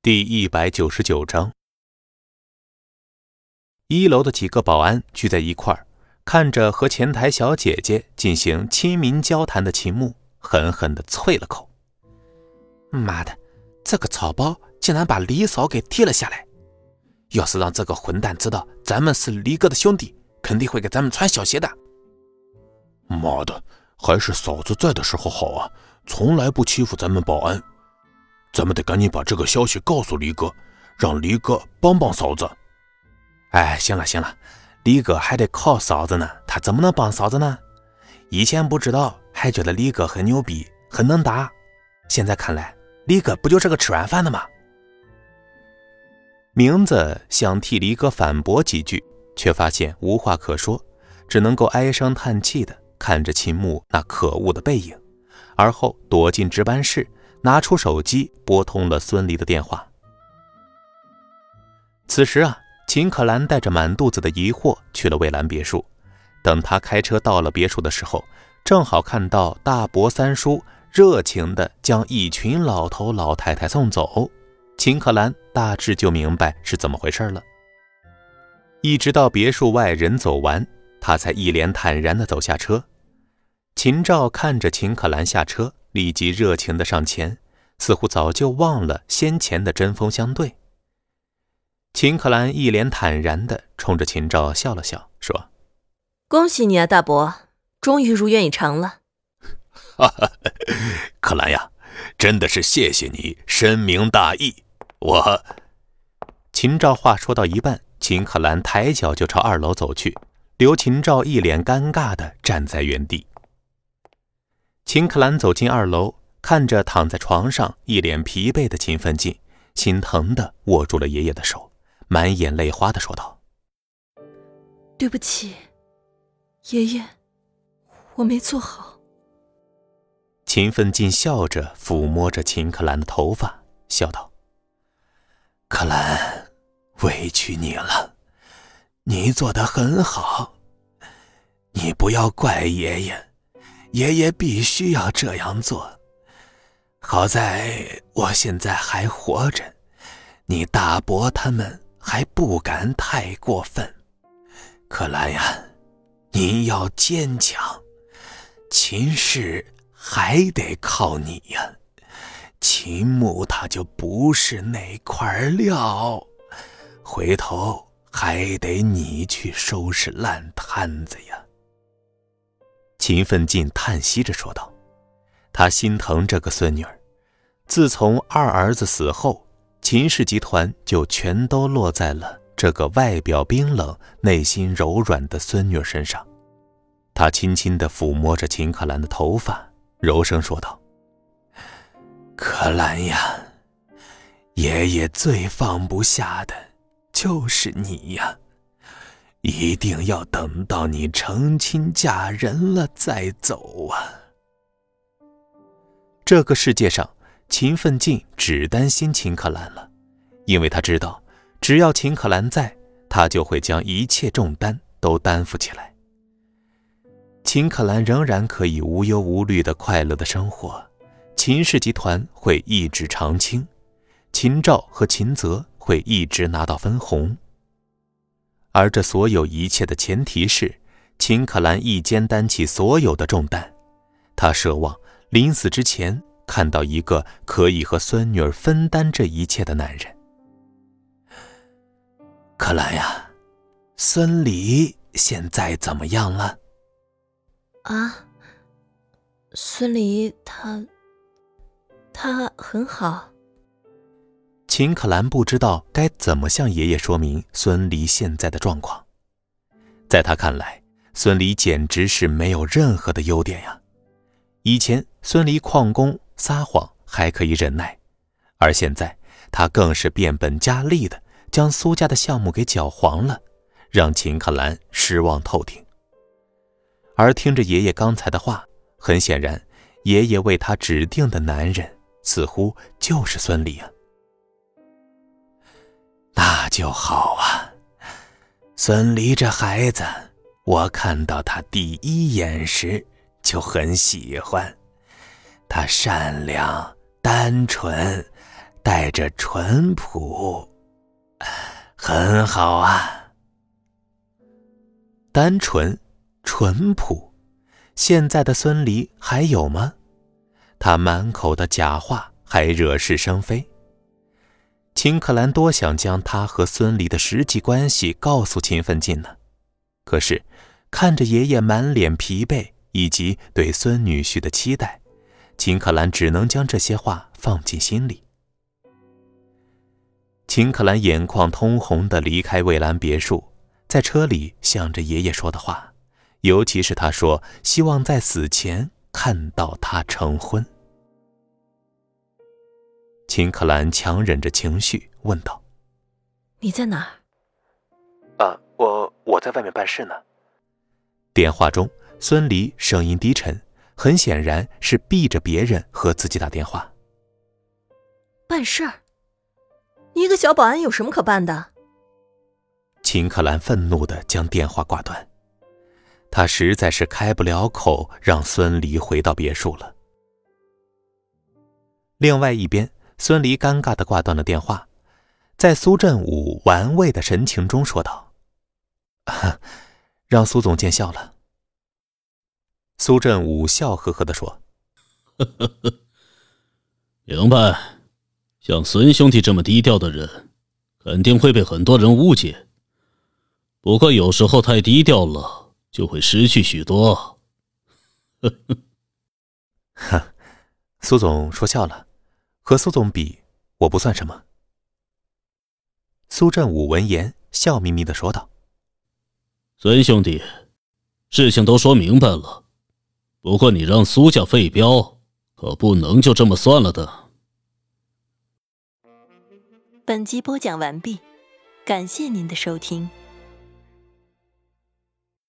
第一百九十九章，一楼的几个保安聚在一块儿，看着和前台小姐姐进行亲民交谈的秦牧，狠狠的啐了口：“妈的，这个草包竟然把李嫂给踢了下来！要是让这个混蛋知道咱们是李哥的兄弟，肯定会给咱们穿小鞋的。”妈的，还是嫂子在的时候好啊，从来不欺负咱们保安。咱们得赶紧把这个消息告诉李哥，让李哥帮帮嫂子。哎，行了行了，李哥还得靠嫂子呢，他怎么能帮嫂子呢？以前不知道，还觉得李哥很牛逼，很能打。现在看来，李哥不就是个吃软饭的吗？名字想替李哥反驳几句，却发现无话可说，只能够唉声叹气的看着秦牧那可恶的背影，而后躲进值班室。拿出手机拨通了孙离的电话。此时啊，秦可兰带着满肚子的疑惑去了蔚蓝别墅。等他开车到了别墅的时候，正好看到大伯三叔热情地将一群老头老太太送走。秦可兰大致就明白是怎么回事了。一直到别墅外人走完，他才一脸坦然地走下车。秦照看着秦可兰下车。立即热情的上前，似乎早就忘了先前的针锋相对。秦可兰一脸坦然的冲着秦照笑了笑，说：“恭喜你啊，大伯，终于如愿以偿了。”“哈哈，可兰呀，真的是谢谢你深明大义。”我。秦照话说到一半，秦可兰抬脚就朝二楼走去，留秦照一脸尴尬的站在原地。秦克兰走进二楼，看着躺在床上一脸疲惫的秦奋进，心疼的握住了爷爷的手，满眼泪花的说道：“对不起，爷爷，我没做好。”秦奋进笑着抚摸着秦克兰的头发，笑道：“可兰，委屈你了，你做的很好，你不要怪爷爷。”爷爷必须要这样做。好在我现在还活着，你大伯他们还不敢太过分。可兰呀，您要坚强，秦氏还得靠你呀。秦牧他就不是那块料，回头还得你去收拾烂摊子呀。秦奋进叹息着说道：“他心疼这个孙女儿。自从二儿子死后，秦氏集团就全都落在了这个外表冰冷、内心柔软的孙女身上。”他轻轻地抚摸着秦可兰的头发，柔声说道：“可兰呀，爷爷最放不下的就是你呀。”一定要等到你成亲嫁人了再走啊！这个世界上，秦奋进只担心秦可兰了，因为他知道，只要秦可兰在，他就会将一切重担都担负起来。秦可兰仍然可以无忧无虑的快乐的生活，秦氏集团会一直长青，秦照和秦泽会一直拿到分红。而这所有一切的前提是，秦可兰一肩担起所有的重担。他奢望临死之前看到一个可以和孙女儿分担这一切的男人。可兰呀，孙离现在怎么样了？啊，孙离他，他很好。秦可兰不知道该怎么向爷爷说明孙离现在的状况。在他看来，孙离简直是没有任何的优点呀。以前孙离旷工撒谎还可以忍耐，而现在他更是变本加厉的将苏家的项目给搅黄了，让秦可兰失望透顶。而听着爷爷刚才的话，很显然，爷爷为他指定的男人似乎就是孙离啊。那就好啊，孙离这孩子，我看到他第一眼时就很喜欢。他善良、单纯，带着淳朴，很好啊。单纯、淳朴，现在的孙离还有吗？他满口的假话，还惹是生非。秦可兰多想将他和孙离的实际关系告诉秦奋进呢，可是看着爷爷满脸疲惫以及对孙女婿的期待，秦可兰只能将这些话放进心里。秦可兰眼眶通红的离开蔚蓝别墅，在车里想着爷爷说的话，尤其是他说希望在死前看到他成婚。秦可兰强忍着情绪问道：“你在哪儿？”“啊，我我在外面办事呢。”电话中，孙离声音低沉，很显然是避着别人和自己打电话。办事儿？一个小保安有什么可办的？秦可兰愤怒的将电话挂断，她实在是开不了口让孙离回到别墅了。另外一边。孙离尴尬的挂断了电话，在苏振武玩味的神情中说道：“ 让苏总见笑了。”苏振武笑呵呵的说：“呵呵呵明白，像孙兄弟这么低调的人，肯定会被很多人误解。不过有时候太低调了，就会失去许多。”呵呵，哈，苏总说笑了。和苏总比，我不算什么。苏振武闻言，笑眯眯的说道：“孙兄弟，事情都说明白了，不过你让苏家废标，可不能就这么算了的。”本集播讲完毕，感谢您的收听。